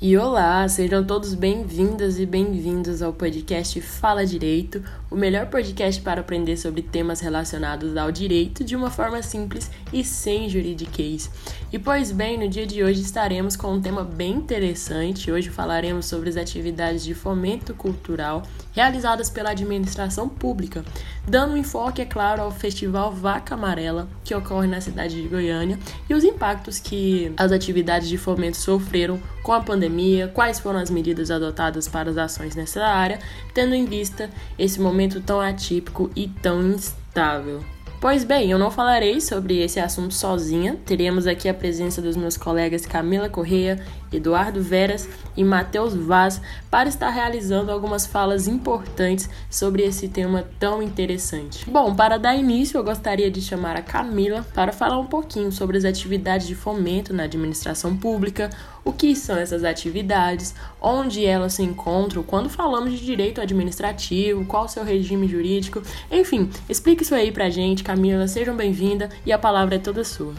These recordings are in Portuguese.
E olá, sejam todos bem-vindas e bem-vindos ao podcast Fala Direito, o melhor podcast para aprender sobre temas relacionados ao direito de uma forma simples e sem juridiquês. E pois bem, no dia de hoje estaremos com um tema bem interessante. Hoje falaremos sobre as atividades de fomento cultural realizadas pela administração pública, dando um enfoque, é claro, ao Festival Vaca Amarela, que ocorre na cidade de Goiânia, e os impactos que as atividades de fomento sofreram com a pandemia, quais foram as medidas adotadas para as ações nessa área, tendo em vista esse momento tão atípico e tão instável. Pois bem, eu não falarei sobre esse assunto sozinha. Teremos aqui a presença dos meus colegas Camila Correia, Eduardo Veras e Matheus Vaz para estar realizando algumas falas importantes sobre esse tema tão interessante. Bom, para dar início, eu gostaria de chamar a Camila para falar um pouquinho sobre as atividades de fomento na administração pública, o que são essas atividades, onde elas se encontram, quando falamos de direito administrativo, qual o seu regime jurídico, enfim, explique isso aí pra gente, Camila, sejam bem-vinda e a palavra é toda sua.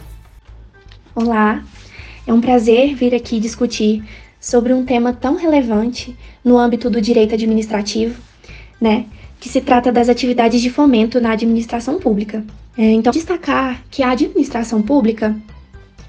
Olá, é um prazer vir aqui discutir sobre um tema tão relevante no âmbito do direito administrativo, né? Que se trata das atividades de fomento na administração pública. É, então, destacar que a administração pública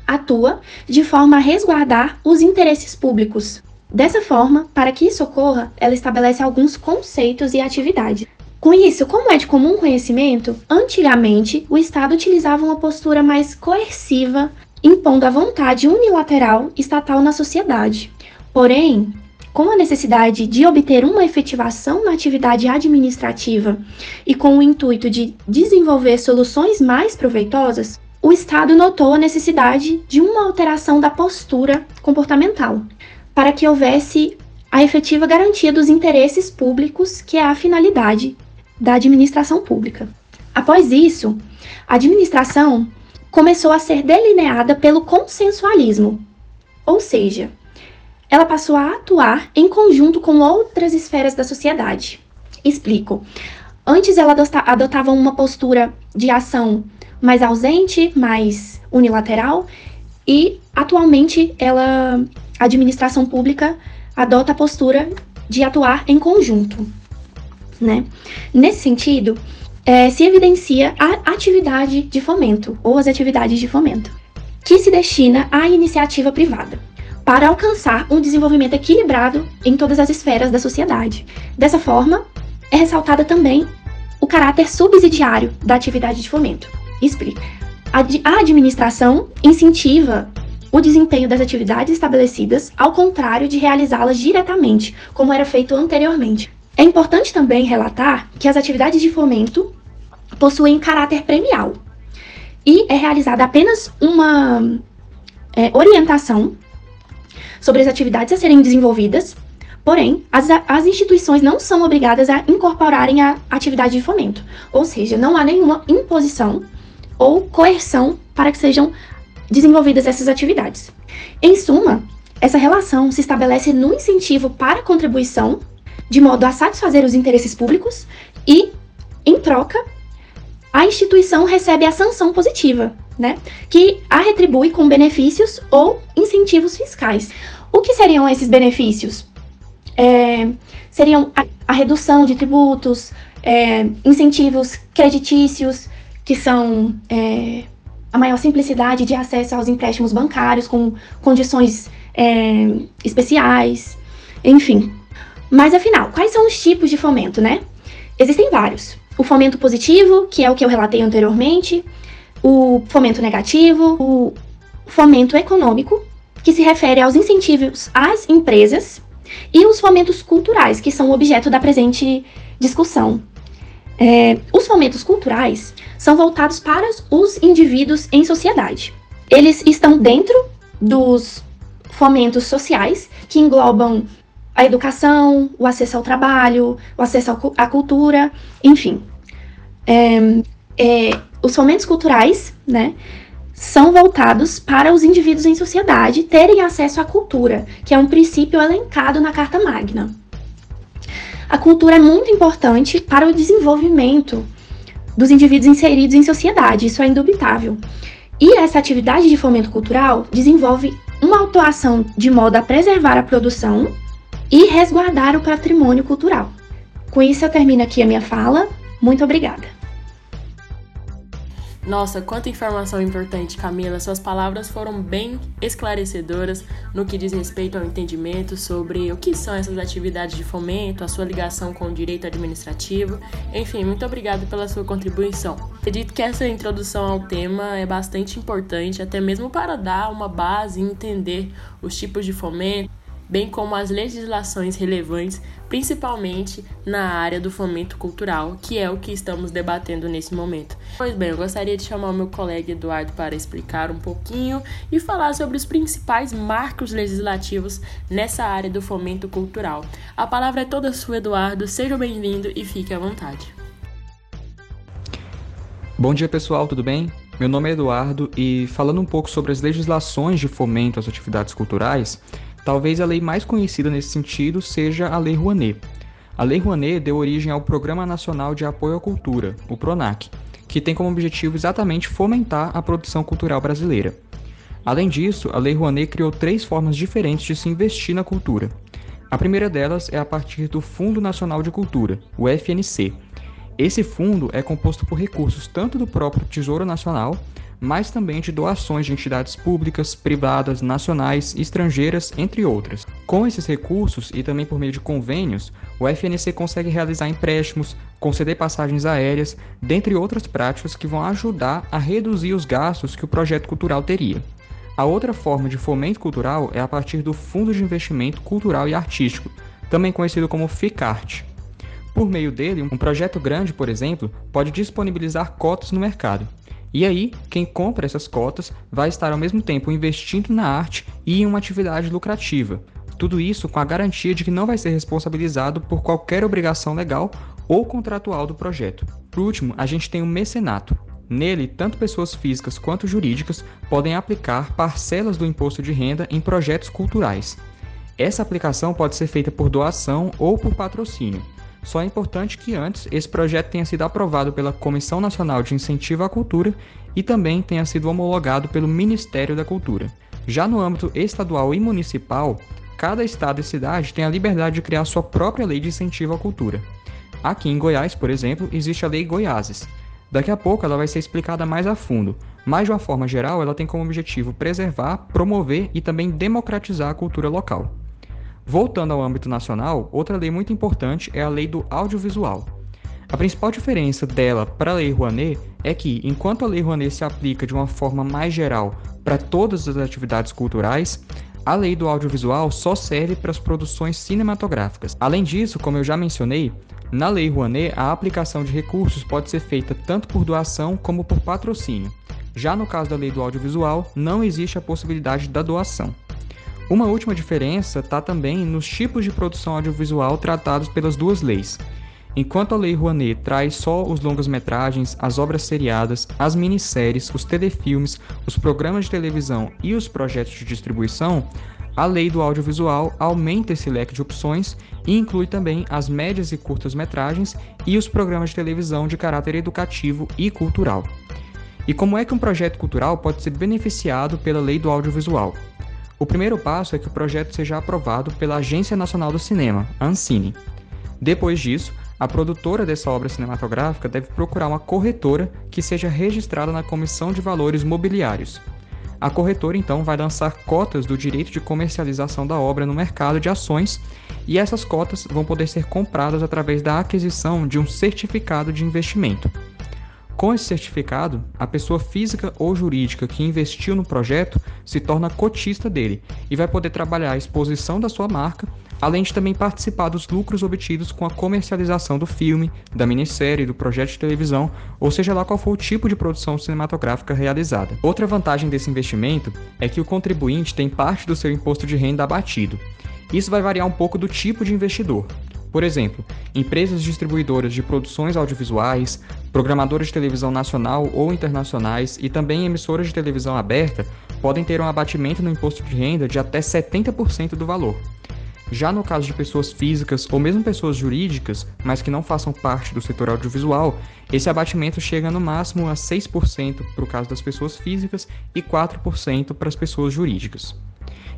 atua de forma a resguardar os interesses públicos. Dessa forma, para que isso ocorra, ela estabelece alguns conceitos e atividades. Com isso, como é de comum conhecimento, antigamente o Estado utilizava uma postura mais coerciva, impondo a vontade unilateral estatal na sociedade. Porém, com a necessidade de obter uma efetivação na atividade administrativa e com o intuito de desenvolver soluções mais proveitosas, o Estado notou a necessidade de uma alteração da postura comportamental, para que houvesse a efetiva garantia dos interesses públicos, que é a finalidade da administração pública. Após isso, a administração começou a ser delineada pelo consensualismo, ou seja, ela passou a atuar em conjunto com outras esferas da sociedade. Explico. Antes ela adotava uma postura de ação mais ausente, mais unilateral, e atualmente ela, a administração pública adota a postura de atuar em conjunto. Né? Nesse sentido, é, se evidencia a atividade de fomento, ou as atividades de fomento, que se destina à iniciativa privada, para alcançar um desenvolvimento equilibrado em todas as esferas da sociedade. Dessa forma, é ressaltada também o caráter subsidiário da atividade de fomento, Explica. A administração incentiva o desempenho das atividades estabelecidas, ao contrário de realizá-las diretamente, como era feito anteriormente. É importante também relatar que as atividades de fomento possuem caráter premial e é realizada apenas uma é, orientação sobre as atividades a serem desenvolvidas, porém, as, as instituições não são obrigadas a incorporarem a atividade de fomento, ou seja, não há nenhuma imposição ou coerção para que sejam desenvolvidas essas atividades. Em suma, essa relação se estabelece no incentivo para a contribuição, de modo a satisfazer os interesses públicos, e, em troca, a instituição recebe a sanção positiva, né, que a retribui com benefícios ou incentivos fiscais. O que seriam esses benefícios? É, seriam a, a, redução de tributos, é, incentivos creditícios, que são é, a maior simplicidade de acesso aos empréstimos bancários com condições é, especiais, enfim. Mas afinal, quais são os tipos de fomento, né? Existem vários. O fomento positivo, que é o que eu relatei anteriormente, o fomento negativo, o fomento econômico, que se refere aos incentivos às empresas, e os fomentos culturais, que são o objeto da presente discussão. É, os fomentos culturais são voltados para os indivíduos em sociedade. Eles estão dentro dos fomentos sociais, que englobam a educação, o acesso ao trabalho, o acesso à cultura, enfim. É, é, os fomentos culturais, né, são voltados para os indivíduos em sociedade terem acesso à cultura, que é um princípio elencado na Carta Magna. A cultura é muito importante para o desenvolvimento dos indivíduos inseridos em sociedade, isso é indubitável. E essa atividade de fomento cultural desenvolve uma autuação de modo a preservar a produção e resguardar o patrimônio cultural. Com isso, eu termino aqui a minha fala. Muito obrigada. Nossa, quanta informação importante, Camila. Suas palavras foram bem esclarecedoras no que diz respeito ao entendimento sobre o que são essas atividades de fomento, a sua ligação com o direito administrativo. Enfim, muito obrigado pela sua contribuição. Acredito que essa introdução ao tema é bastante importante, até mesmo para dar uma base e entender os tipos de fomento bem como as legislações relevantes, principalmente na área do fomento cultural, que é o que estamos debatendo nesse momento. Pois bem, eu gostaria de chamar o meu colega Eduardo para explicar um pouquinho e falar sobre os principais marcos legislativos nessa área do fomento cultural. A palavra é toda sua, Eduardo. Seja bem-vindo e fique à vontade. Bom dia, pessoal, tudo bem? Meu nome é Eduardo e falando um pouco sobre as legislações de fomento às atividades culturais, Talvez a lei mais conhecida nesse sentido seja a Lei Rouanet. A Lei Rouanet deu origem ao Programa Nacional de Apoio à Cultura, o PRONAC, que tem como objetivo exatamente fomentar a produção cultural brasileira. Além disso, a Lei Rouanet criou três formas diferentes de se investir na cultura. A primeira delas é a partir do Fundo Nacional de Cultura, o FNC. Esse fundo é composto por recursos tanto do próprio Tesouro Nacional mas também de doações de entidades públicas, privadas, nacionais, estrangeiras, entre outras. Com esses recursos e também por meio de convênios, o FNC consegue realizar empréstimos, conceder passagens aéreas, dentre outras práticas que vão ajudar a reduzir os gastos que o projeto cultural teria. A outra forma de fomento cultural é a partir do Fundo de Investimento Cultural e Artístico, também conhecido como FICART. Por meio dele, um projeto grande, por exemplo, pode disponibilizar cotas no mercado. E aí, quem compra essas cotas vai estar ao mesmo tempo investindo na arte e em uma atividade lucrativa. Tudo isso com a garantia de que não vai ser responsabilizado por qualquer obrigação legal ou contratual do projeto. Por último, a gente tem o mecenato. Nele, tanto pessoas físicas quanto jurídicas podem aplicar parcelas do imposto de renda em projetos culturais. Essa aplicação pode ser feita por doação ou por patrocínio. Só é importante que antes esse projeto tenha sido aprovado pela Comissão Nacional de Incentivo à Cultura e também tenha sido homologado pelo Ministério da Cultura. Já no âmbito estadual e municipal, cada estado e cidade tem a liberdade de criar sua própria lei de incentivo à cultura. Aqui em Goiás, por exemplo, existe a Lei Goiáses. Daqui a pouco ela vai ser explicada mais a fundo, mas de uma forma geral ela tem como objetivo preservar, promover e também democratizar a cultura local. Voltando ao âmbito nacional, outra lei muito importante é a Lei do Audiovisual. A principal diferença dela para a Lei Rouanet é que, enquanto a Lei Rouanet se aplica de uma forma mais geral para todas as atividades culturais, a lei do audiovisual só serve para as produções cinematográficas. Além disso, como eu já mencionei, na Lei Rouanet a aplicação de recursos pode ser feita tanto por doação como por patrocínio. Já no caso da lei do audiovisual, não existe a possibilidade da doação. Uma última diferença está também nos tipos de produção audiovisual tratados pelas duas leis. Enquanto a Lei Rouanet traz só os longas-metragens, as obras seriadas, as minisséries, os telefilmes, os programas de televisão e os projetos de distribuição, a Lei do Audiovisual aumenta esse leque de opções e inclui também as médias e curtas-metragens e os programas de televisão de caráter educativo e cultural. E como é que um projeto cultural pode ser beneficiado pela Lei do Audiovisual? O primeiro passo é que o projeto seja aprovado pela Agência Nacional do Cinema, Ancine. Depois disso, a produtora dessa obra cinematográfica deve procurar uma corretora que seja registrada na Comissão de Valores Mobiliários. A corretora então vai lançar cotas do direito de comercialização da obra no mercado de ações e essas cotas vão poder ser compradas através da aquisição de um certificado de investimento. Com esse certificado, a pessoa física ou jurídica que investiu no projeto se torna cotista dele e vai poder trabalhar a exposição da sua marca, além de também participar dos lucros obtidos com a comercialização do filme, da minissérie, do projeto de televisão, ou seja lá qual for o tipo de produção cinematográfica realizada. Outra vantagem desse investimento é que o contribuinte tem parte do seu imposto de renda abatido. Isso vai variar um pouco do tipo de investidor. Por exemplo, empresas distribuidoras de produções audiovisuais, programadoras de televisão nacional ou internacionais e também emissoras de televisão aberta podem ter um abatimento no imposto de renda de até 70% do valor. Já no caso de pessoas físicas ou mesmo pessoas jurídicas, mas que não façam parte do setor audiovisual, esse abatimento chega no máximo a 6% para o caso das pessoas físicas e 4% para as pessoas jurídicas.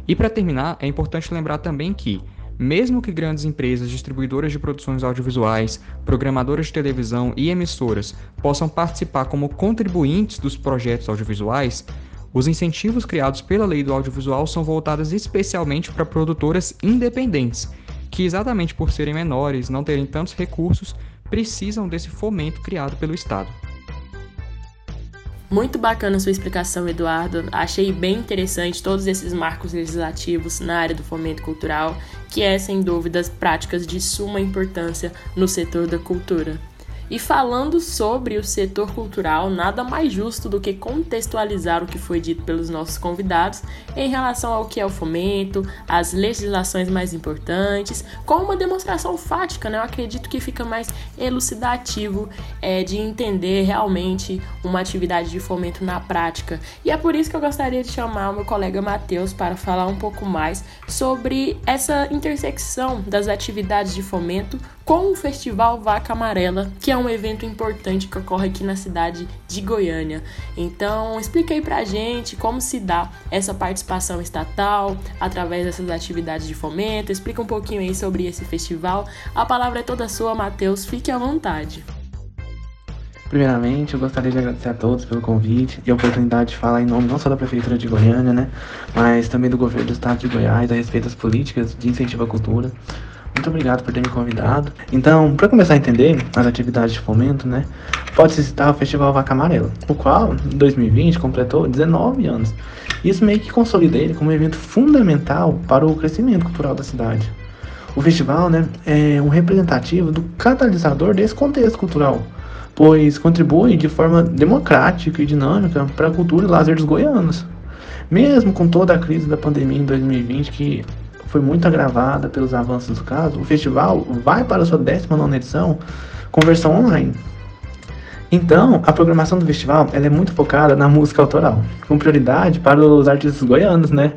E para terminar, é importante lembrar também que, mesmo que grandes empresas distribuidoras de produções audiovisuais, programadoras de televisão e emissoras possam participar como contribuintes dos projetos audiovisuais, os incentivos criados pela lei do audiovisual são voltados especialmente para produtoras independentes, que exatamente por serem menores, não terem tantos recursos, precisam desse fomento criado pelo Estado. Muito bacana sua explicação, Eduardo. Achei bem interessante todos esses marcos legislativos na área do fomento cultural, que é, sem dúvidas, práticas de suma importância no setor da cultura. E falando sobre o setor cultural, nada mais justo do que contextualizar o que foi dito pelos nossos convidados em relação ao que é o fomento, as legislações mais importantes, com uma demonstração fática, né? Eu acredito que fica mais elucidativo é, de entender realmente uma atividade de fomento na prática. E é por isso que eu gostaria de chamar o meu colega Matheus para falar um pouco mais sobre essa intersecção das atividades de fomento com o Festival Vaca Amarela, que é um evento importante que ocorre aqui na cidade de Goiânia. Então, explica aí pra gente como se dá essa participação estatal através dessas atividades de fomento. Explica um pouquinho aí sobre esse festival. A palavra é toda sua, Matheus. Fique à vontade. Primeiramente, eu gostaria de agradecer a todos pelo convite e a oportunidade de falar em nome não só da Prefeitura de Goiânia, né, mas também do governo do Estado de Goiás a respeito das políticas de incentivo à cultura. Muito obrigado por ter me convidado. Então, para começar a entender as atividades de fomento, né, pode-se citar o Festival Vaca Amarela, o qual, em 2020, completou 19 anos. Isso meio que consolida ele como um evento fundamental para o crescimento cultural da cidade. O festival né, é um representativo do catalisador desse contexto cultural, pois contribui de forma democrática e dinâmica para a cultura e lazer dos goianos. Mesmo com toda a crise da pandemia em 2020, que foi muito agravada pelos avanços do caso, o festival vai para a sua 19 edição com versão online. Então, a programação do festival ela é muito focada na música autoral, com prioridade para os artistas goianos, né?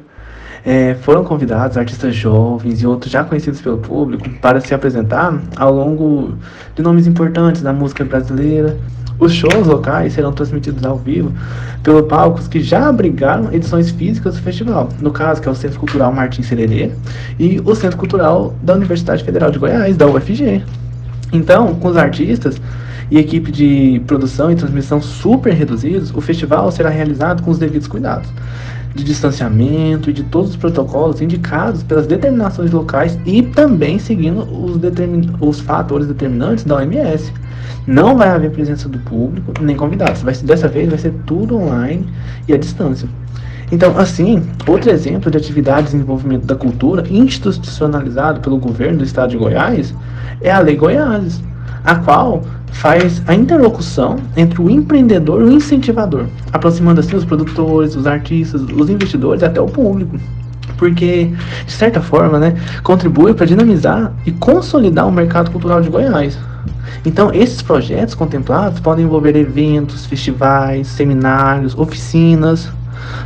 É, foram convidados artistas jovens e outros já conhecidos pelo público para se apresentar ao longo de nomes importantes da música brasileira, os shows locais serão transmitidos ao vivo pelos palcos que já abrigaram edições físicas do festival, no caso que é o Centro Cultural Martins Sererê e o Centro Cultural da Universidade Federal de Goiás, da UFG. Então, com os artistas e equipe de produção e transmissão super reduzidos, o festival será realizado com os devidos cuidados de distanciamento e de todos os protocolos indicados pelas determinações locais e também seguindo os, os fatores determinantes da OMS. Não vai haver presença do público nem convidados. Vai, dessa vez vai ser tudo online e à distância. Então, assim, outro exemplo de atividade de desenvolvimento da cultura institucionalizado pelo governo do estado de Goiás é a Lei Goiás, a qual faz a interlocução entre o empreendedor e o incentivador, aproximando assim os produtores, os artistas, os investidores até o público. Porque, de certa forma, né, contribui para dinamizar e consolidar o mercado cultural de Goiás. Então, esses projetos contemplados podem envolver eventos, festivais, seminários, oficinas,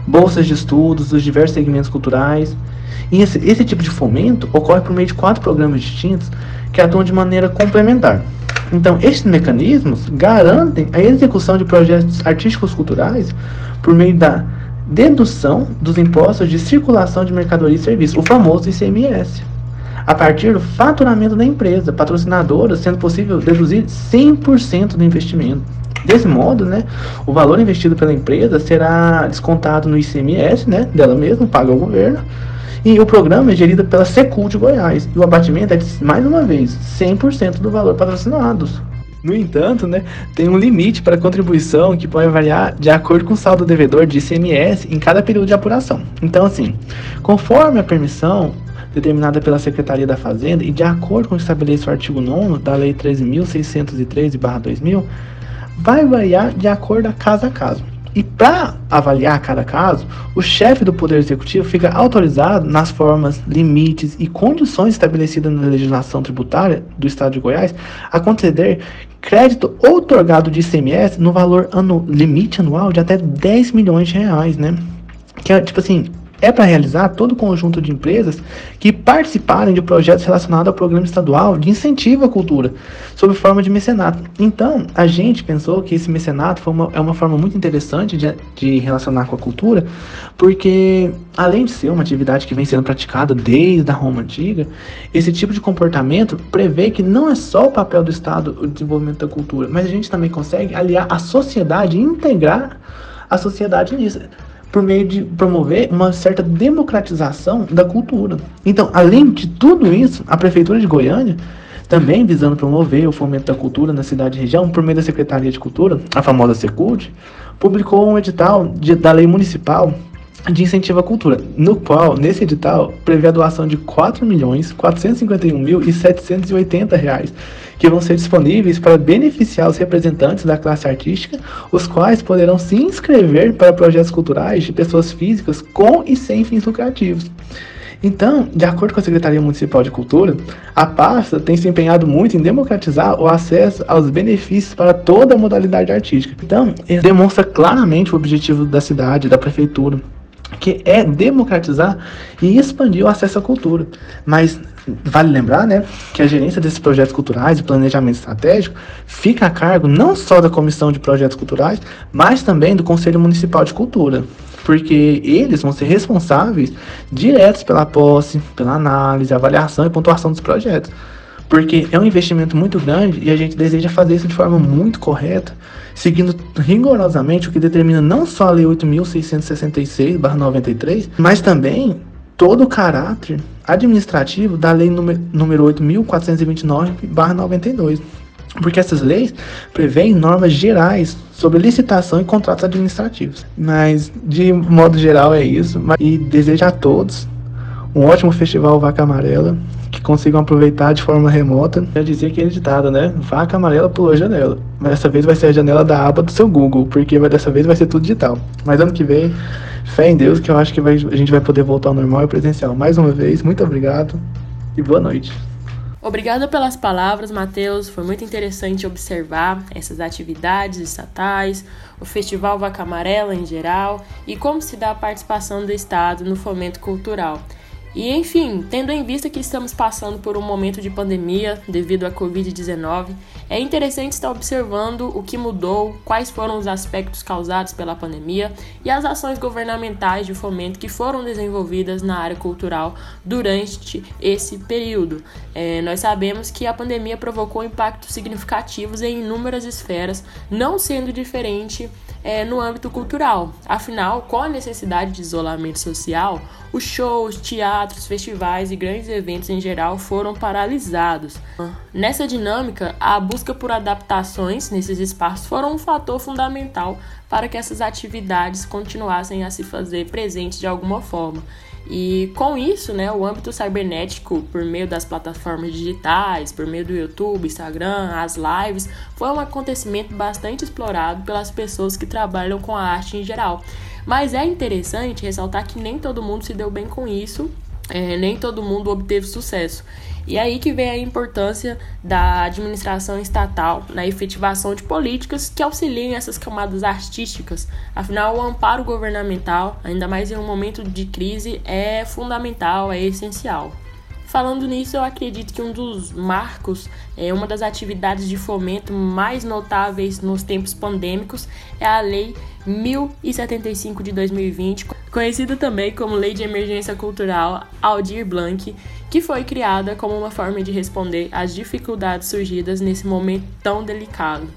bolsas de estudos dos diversos segmentos culturais. E esse, esse tipo de fomento ocorre por meio de quatro programas distintos que atuam de maneira complementar. Então, estes mecanismos garantem a execução de projetos artísticos culturais por meio da dedução dos impostos de circulação de mercadoria e serviços, o famoso ICMS a partir do faturamento da empresa patrocinadora, sendo possível deduzir 100% do investimento. Desse modo, né, o valor investido pela empresa será descontado no ICMS né, dela mesma, paga ao governo, e o programa é gerido pela Secul de Goiás. E o abatimento é, mais uma vez, 100% do valor patrocinado. No entanto, né, tem um limite para a contribuição que pode variar de acordo com o saldo devedor de ICMS em cada período de apuração. Então, assim, conforme a permissão, determinada pela Secretaria da Fazenda e de acordo com o que estabelece o artigo 9 da Lei 13.613-2000, vai variar de acordo a caso a caso. E para avaliar cada caso, o chefe do Poder Executivo fica autorizado nas formas, limites e condições estabelecidas na legislação tributária do Estado de Goiás a conceder crédito outorgado de ICMS no valor anu limite anual de até 10 milhões de reais, né? Que é tipo assim, é para realizar todo o conjunto de empresas que participarem de projetos relacionados ao programa estadual de incentivo à cultura, sob forma de mecenato. Então, a gente pensou que esse mecenato uma, é uma forma muito interessante de, de relacionar com a cultura, porque além de ser uma atividade que vem sendo praticada desde a Roma antiga, esse tipo de comportamento prevê que não é só o papel do Estado o desenvolvimento da cultura, mas a gente também consegue aliar a sociedade, integrar a sociedade nisso por meio de promover uma certa democratização da cultura. Então, além de tudo isso, a Prefeitura de Goiânia, também visando promover o fomento da cultura na cidade e região, por meio da Secretaria de Cultura, a famosa Secult, publicou um edital de, da lei municipal de incentivo à cultura, no qual, nesse edital, prevê a doação de 4.451.780 reais, que vão ser disponíveis para beneficiar os representantes da classe artística, os quais poderão se inscrever para projetos culturais de pessoas físicas com e sem fins lucrativos. Então, de acordo com a Secretaria Municipal de Cultura, a pasta tem se empenhado muito em democratizar o acesso aos benefícios para toda a modalidade artística. Então, demonstra claramente o objetivo da cidade, da prefeitura, que é democratizar e expandir o acesso à cultura. Mas vale lembrar, né, que a gerência desses projetos culturais e planejamento estratégico fica a cargo não só da Comissão de Projetos Culturais, mas também do Conselho Municipal de Cultura, porque eles vão ser responsáveis diretos pela posse, pela análise, avaliação e pontuação dos projetos porque é um investimento muito grande e a gente deseja fazer isso de forma muito correta, seguindo rigorosamente o que determina não só a Lei 8.666-93, mas também todo o caráter administrativo da Lei número, número 8.429-92. Porque essas leis prevêem normas gerais sobre licitação e contratos administrativos. Mas, de modo geral, é isso. E desejo a todos um ótimo festival Vaca Amarela que consigam aproveitar de forma remota. Já dizia que é editado, né? Vaca amarela pulou a janela. Mas dessa vez vai ser a janela da aba do seu Google, porque dessa vez vai ser tudo digital. Mas ano que vem, fé em Deus, que eu acho que vai, a gente vai poder voltar ao normal e presencial. Mais uma vez, muito obrigado e boa noite. Obrigada pelas palavras, Matheus. Foi muito interessante observar essas atividades estatais, o Festival Vaca Amarela em geral e como se dá a participação do Estado no fomento cultural. E enfim, tendo em vista que estamos passando por um momento de pandemia devido à Covid-19, é interessante estar observando o que mudou, quais foram os aspectos causados pela pandemia e as ações governamentais de fomento que foram desenvolvidas na área cultural durante esse período. É, nós sabemos que a pandemia provocou impactos significativos em inúmeras esferas, não sendo diferente é, no âmbito cultural. Afinal, com a necessidade de isolamento social, os shows, teatros, festivais e grandes eventos em geral foram paralisados. Nessa dinâmica, a busca por adaptações nesses espaços foram um fator fundamental para que essas atividades continuassem a se fazer presentes de alguma forma. E com isso, né, o âmbito cibernético, por meio das plataformas digitais, por meio do YouTube, Instagram, as lives, foi um acontecimento bastante explorado pelas pessoas que trabalham com a arte em geral. Mas é interessante ressaltar que nem todo mundo se deu bem com isso, é, nem todo mundo obteve sucesso. E aí que vem a importância da administração estatal na efetivação de políticas que auxiliem essas camadas artísticas. Afinal, o amparo governamental, ainda mais em um momento de crise, é fundamental, é essencial. Falando nisso, eu acredito que um dos marcos, é uma das atividades de fomento mais notáveis nos tempos pandêmicos é a Lei 1075 de 2020, conhecida também como Lei de Emergência Cultural Aldir Blanc, que foi criada como uma forma de responder às dificuldades surgidas nesse momento tão delicado.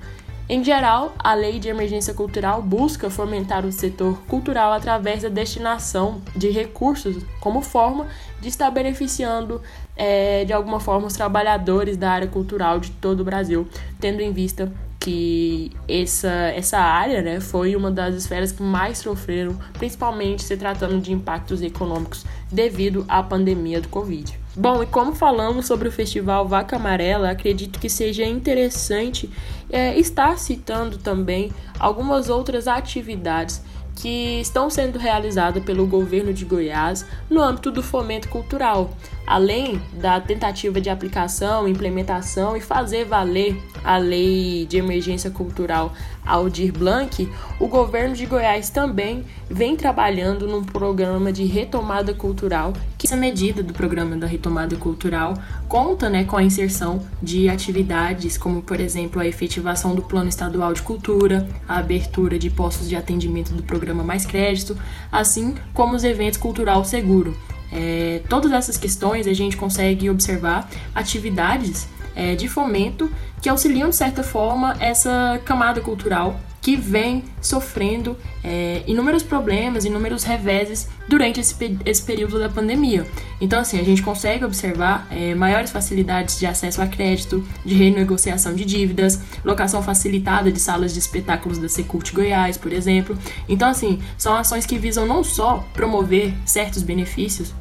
Em geral, a Lei de Emergência Cultural busca fomentar o setor cultural através da destinação de recursos como forma de estar beneficiando é, de alguma forma os trabalhadores da área cultural de todo o Brasil, tendo em vista que essa, essa área né, foi uma das esferas que mais sofreram, principalmente se tratando de impactos econômicos devido à pandemia do Covid. Bom, e como falamos sobre o festival Vaca Amarela, acredito que seja interessante é, estar citando também algumas outras atividades que estão sendo realizadas pelo governo de Goiás no âmbito do fomento cultural. além da tentativa de aplicação, implementação e fazer valer a lei de emergência cultural Aldir Blanc, o governo de Goiás também vem trabalhando num programa de retomada cultural, que essa medida do programa da retomada cultural conta né, com a inserção de atividades como, por exemplo, a efetivação do Plano Estadual de Cultura, a abertura de postos de atendimento do programa Mais Crédito, assim como os eventos cultural seguro. É, todas essas questões a gente consegue observar atividades é, de fomento que auxiliam, de certa forma, essa camada cultural que vem sofrendo é, inúmeros problemas, inúmeros reveses durante esse, esse período da pandemia. Então, assim, a gente consegue observar é, maiores facilidades de acesso a crédito, de renegociação de dívidas, locação facilitada de salas de espetáculos da Secult Goiás, por exemplo. Então, assim, são ações que visam não só promover certos benefícios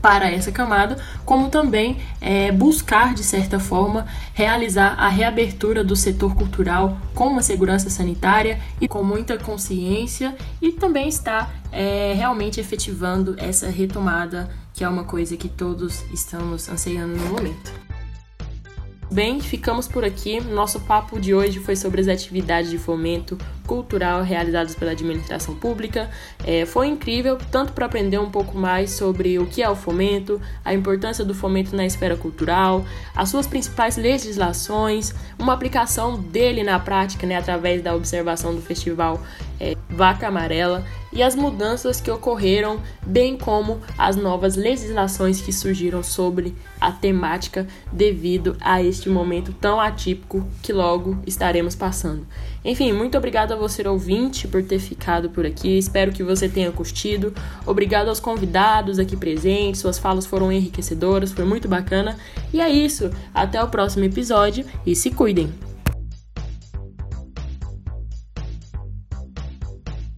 para essa camada, como também é, buscar, de certa forma, realizar a reabertura do setor cultural com uma segurança sanitária e com muita consciência, e também está é, realmente efetivando essa retomada, que é uma coisa que todos estamos ansiando no momento. Bem, ficamos por aqui. Nosso papo de hoje foi sobre as atividades de fomento cultural realizadas pela administração pública. É, foi incrível, tanto para aprender um pouco mais sobre o que é o fomento, a importância do fomento na esfera cultural, as suas principais legislações, uma aplicação dele na prática, né, através da observação do festival é, Vaca Amarela e as mudanças que ocorreram, bem como as novas legislações que surgiram sobre a temática devido a este momento tão atípico que logo estaremos passando. Enfim, muito obrigado a você ouvinte por ter ficado por aqui. Espero que você tenha curtido. Obrigado aos convidados aqui presentes. Suas falas foram enriquecedoras, foi muito bacana. E é isso. Até o próximo episódio e se cuidem.